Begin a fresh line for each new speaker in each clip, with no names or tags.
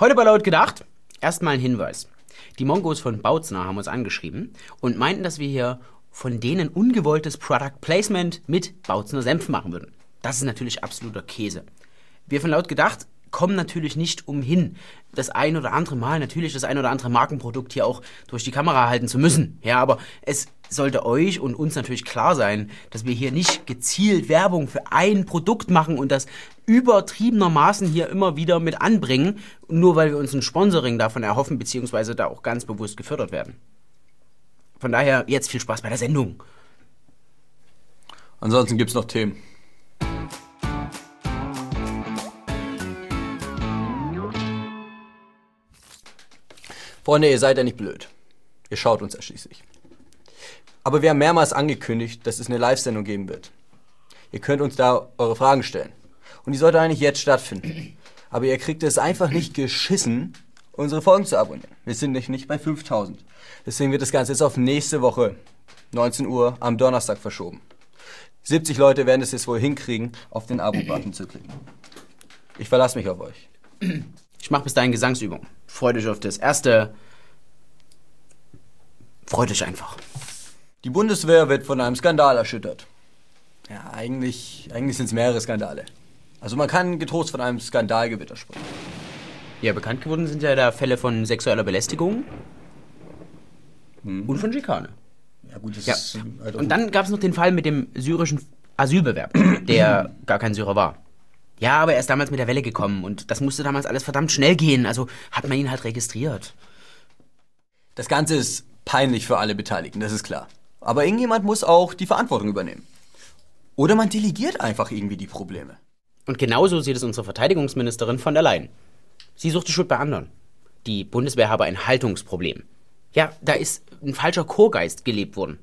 Heute bei Laut gedacht, erstmal ein Hinweis. Die Mongos von Bautzner haben uns angeschrieben und meinten, dass wir hier von denen ungewolltes Product Placement mit Bautzner Senf machen würden. Das ist natürlich absoluter Käse. Wir von Laut gedacht kommen natürlich nicht umhin, das ein oder andere Mal natürlich das ein oder andere Markenprodukt hier auch durch die Kamera halten zu müssen. Ja, aber es sollte euch und uns natürlich klar sein, dass wir hier nicht gezielt Werbung für ein Produkt machen und das übertriebenermaßen hier immer wieder mit anbringen, nur weil wir uns ein Sponsoring davon erhoffen, beziehungsweise da auch ganz bewusst gefördert werden. Von daher jetzt viel Spaß bei der Sendung.
Ansonsten gibt's noch Themen. Freunde, ihr seid ja nicht blöd. Ihr schaut uns ja schließlich. Aber wir haben mehrmals angekündigt, dass es eine Live-Sendung geben wird. Ihr könnt uns da eure Fragen stellen. Und die sollte eigentlich jetzt stattfinden. Aber ihr kriegt es einfach nicht geschissen, unsere Folgen zu abonnieren. Wir sind nicht, nicht bei 5000. Deswegen wird das Ganze jetzt auf nächste Woche, 19 Uhr, am Donnerstag verschoben. 70 Leute werden es jetzt wohl hinkriegen, auf den Abo-Button zu klicken. Ich verlasse mich auf euch.
Ich mache bis dahin Gesangsübung. Freut euch auf das erste. Freut euch einfach.
Die Bundeswehr wird von einem Skandal erschüttert. Ja, eigentlich, eigentlich sind es mehrere Skandale. Also man kann getrost von einem Skandalgewitter sprechen.
Ja, bekannt geworden sind ja da Fälle von sexueller Belästigung und von Schikane.
Ja gut, das
Ja.
ist halt
Und dann gab es noch den Fall mit dem syrischen Asylbewerber, der gar kein Syrer war. Ja, aber er ist damals mit der Welle gekommen und das musste damals alles verdammt schnell gehen, also hat man ihn halt registriert.
Das Ganze ist peinlich für alle Beteiligten, das ist klar. Aber irgendjemand muss auch die Verantwortung übernehmen. Oder man delegiert einfach irgendwie die Probleme.
Und genauso sieht es unsere Verteidigungsministerin von der Leyen. Sie sucht die Schuld bei anderen. Die Bundeswehr habe ein Haltungsproblem. Ja, da ist ein falscher Chorgeist gelebt worden.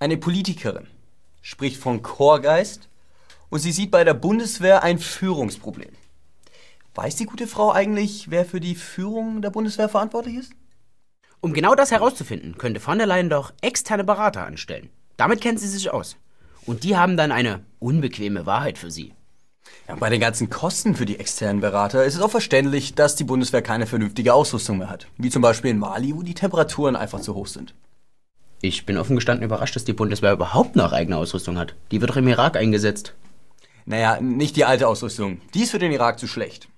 Eine Politikerin spricht von Chorgeist und sie sieht bei der Bundeswehr ein Führungsproblem. Weiß die gute Frau eigentlich, wer für die Führung der Bundeswehr verantwortlich ist?
Um genau das herauszufinden, könnte von der Leyen doch externe Berater anstellen. Damit kennt sie sich aus. Und die haben dann eine unbequeme Wahrheit für sie.
Ja, bei den ganzen Kosten für die externen Berater ist es auch verständlich, dass die Bundeswehr keine vernünftige Ausrüstung mehr hat. Wie zum Beispiel in Mali, wo die Temperaturen einfach zu hoch sind.
Ich bin offen gestanden überrascht, dass die Bundeswehr überhaupt noch eigene Ausrüstung hat. Die wird doch im Irak eingesetzt.
Naja, nicht die alte Ausrüstung. Die ist für den Irak zu schlecht.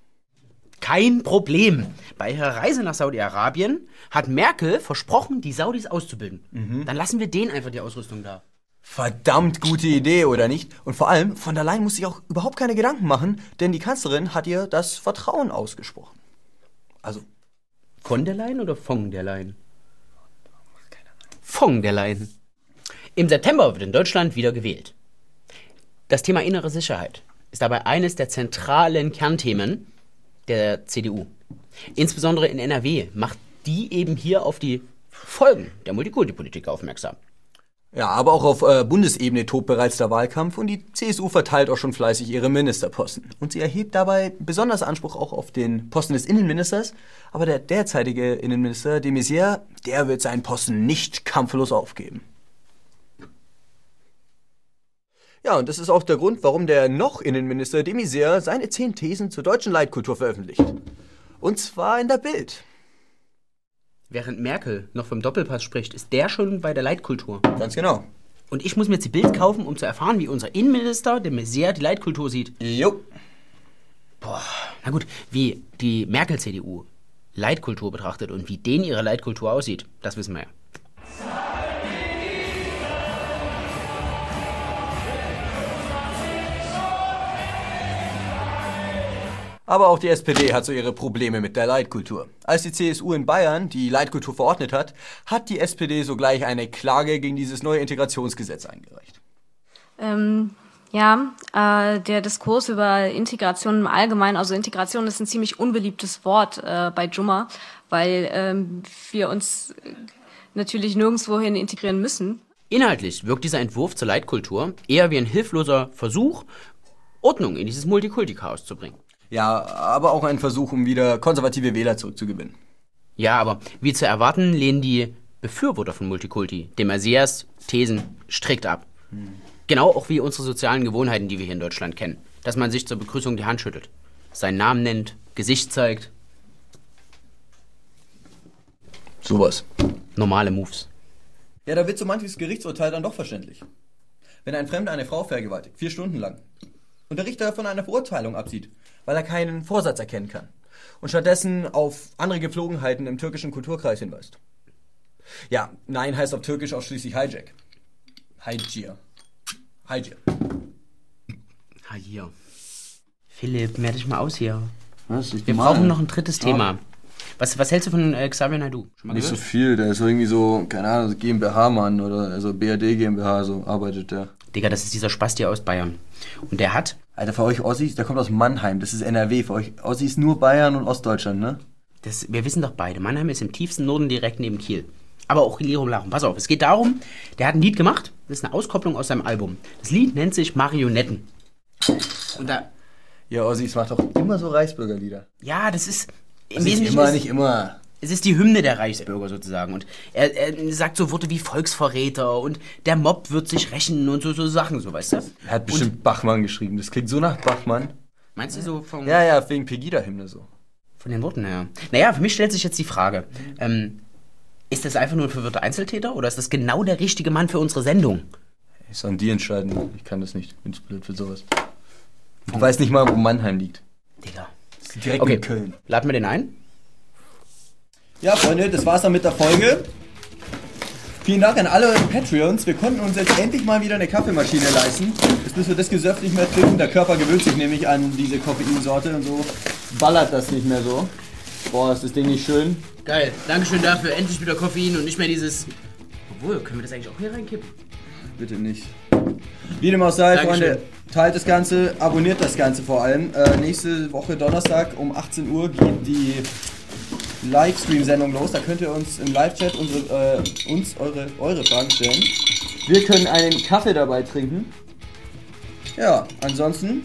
Kein Problem. Bei ihrer Reise nach Saudi-Arabien hat Merkel versprochen, die Saudis auszubilden. Dann lassen wir denen einfach die Ausrüstung da.
Verdammt gute Idee, oder nicht? Und vor allem, von der Leyen muss sich auch überhaupt keine Gedanken machen, denn die Kanzlerin hat ihr das Vertrauen ausgesprochen. Also,
Von der Leyen oder von der Leyen? Von der Leyen. Im September wird in Deutschland wieder gewählt. Das Thema innere Sicherheit ist dabei eines der zentralen Kernthemen der CDU. Insbesondere in NRW macht die eben hier auf die Folgen der Multikulti-Politik aufmerksam.
ja, aber auch auf äh, Bundesebene tobt bereits der Wahlkampf und die CSU verteilt auch schon fleißig ihre Ministerposten. Und sie erhebt dabei besonders Anspruch auch auf den Posten des Innenministers, aber der derzeitige Innenminister, de Maizière, der wird seinen Posten nicht kampflos aufgeben. Ja, und das ist auch der Grund, warum der noch Innenminister de Maizière seine zehn Thesen zur deutschen Leitkultur veröffentlicht. Und zwar in der Bild.
Während Merkel noch vom Doppelpass spricht, ist der schon bei der Leitkultur.
Ganz genau.
Und ich muss mir jetzt die Bild kaufen, um zu erfahren, wie unser Innenminister, der Maizière, die Leitkultur sieht.
Jo.
Na gut, wie die Merkel-CDU Leitkultur betrachtet und wie denen ihre Leitkultur aussieht, das wissen wir ja.
Aber auch die SPD hat so ihre Probleme mit der Leitkultur. Als die CSU in Bayern die Leitkultur verordnet hat, hat die SPD sogleich eine Klage gegen dieses neue Integrationsgesetz eingereicht.
Ähm, ja, äh, der Diskurs über Integration im Allgemeinen, also Integration ist ein ziemlich unbeliebtes Wort äh, bei Jumma, weil ähm, wir uns natürlich nirgendwohin integrieren müssen.
Inhaltlich wirkt dieser Entwurf zur Leitkultur eher wie ein hilfloser Versuch, Ordnung in dieses Multikulti-Chaos zu bringen.
Ja, aber auch ein Versuch, um wieder konservative Wähler zurückzugewinnen.
Ja, aber wie zu erwarten, lehnen die Befürworter von Multikulti dem Messias Thesen strikt ab. Genau auch wie unsere sozialen Gewohnheiten, die wir hier in Deutschland kennen. Dass man sich zur Begrüßung die Hand schüttelt, seinen Namen nennt, Gesicht zeigt.
Sowas.
Normale Moves.
Ja, da wird so manches Gerichtsurteil dann doch verständlich. Wenn ein Fremder eine Frau vergewaltigt, vier Stunden lang, und der Richter von einer Verurteilung absieht, weil er keinen Vorsatz erkennen kann und stattdessen auf andere Gepflogenheiten im türkischen Kulturkreis hinweist. Ja, nein heißt auf Türkisch ausschließlich Hijack. Hijir. Hijir.
Hier. Philipp, mehr dich mal aus hier.
Was? Ich
Wir
normal.
brauchen noch ein drittes Thema. Was, was hältst du von äh, Xavier Naidoo? Schon mal
Nicht so
gehört?
viel, der ist irgendwie so, keine Ahnung, GmbH-Mann oder also BRD GmbH, so arbeitet der.
Digga, das ist dieser Spasti aus Bayern. Und der hat,
Alter, für euch Ossis, der kommt aus Mannheim, das ist NRW, für euch Ossis nur Bayern und Ostdeutschland, ne?
das, wir wissen doch beide, Mannheim ist im tiefsten Norden direkt neben Kiel. Aber auch Lirum Larum. Pass auf, es geht darum, der hat ein Lied gemacht, das ist eine Auskopplung aus seinem Album. Das Lied nennt sich Marionetten. Und da,
Ja, Ossis macht doch immer so Reichsbürgerlieder.
ja, das ist im
Nicht
Wesentlichen
immer,
ist-
nicht immer.
Es ist die Hymne der Reichsbürger sozusagen. Und er, er sagt so Worte wie Volksverräter und der Mob wird sich rächen und so, so Sachen, so weißt du?
Er hat bestimmt Bachmann geschrieben, das klingt so nach Bachmann.
Meinst du so vom,
Ja, ja, wegen Pegida-Hymne so.
von den Worten her? Naja, für mich stellt sich jetzt die Frage: ähm, Ist das einfach nur ein verwirrter Einzeltäter oder ist das genau der richtige Mann für unsere Sendung?
Ich soll die entscheiden, ich kann das nicht, bin zu blöd für sowas. Ich weiß nicht mal, wo Mannheim liegt.
Digga.
Ist direkt
Okay,
in Köln.
laden wir den ein?
Ja, Freunde, das war's dann mit der Folge. Vielen Dank an alle Patreons. Wir konnten uns jetzt endlich mal wieder eine Kaffeemaschine leisten. Jetzt müssen wir das Gesöff nicht mehr trinken. Der Körper gewöhnt sich nämlich an diese Koffeinsorte und so ballert das nicht mehr so. Boah, ist das Ding nicht schön?
Geil, Dankeschön dafür. Endlich wieder Koffein und nicht mehr dieses. Obwohl, können wir das eigentlich auch hier reinkippen?
Bitte nicht. Wie dem auch sei,
Dankeschön.
Freunde, teilt das Ganze, abonniert das Ganze vor allem. Äh, nächste Woche Donnerstag um 18 Uhr geht die Livestream-Sendung los. Da könnt ihr uns im Live-Chat unsere, äh, uns eure, eure Fragen stellen. Wir können einen Kaffee dabei trinken. Ja, ansonsten.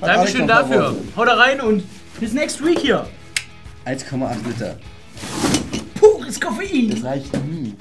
Dankeschön dafür.
Worte.
Hau da rein und bis next week hier.
1,8 Liter.
Pures Koffein.
Das reicht nie.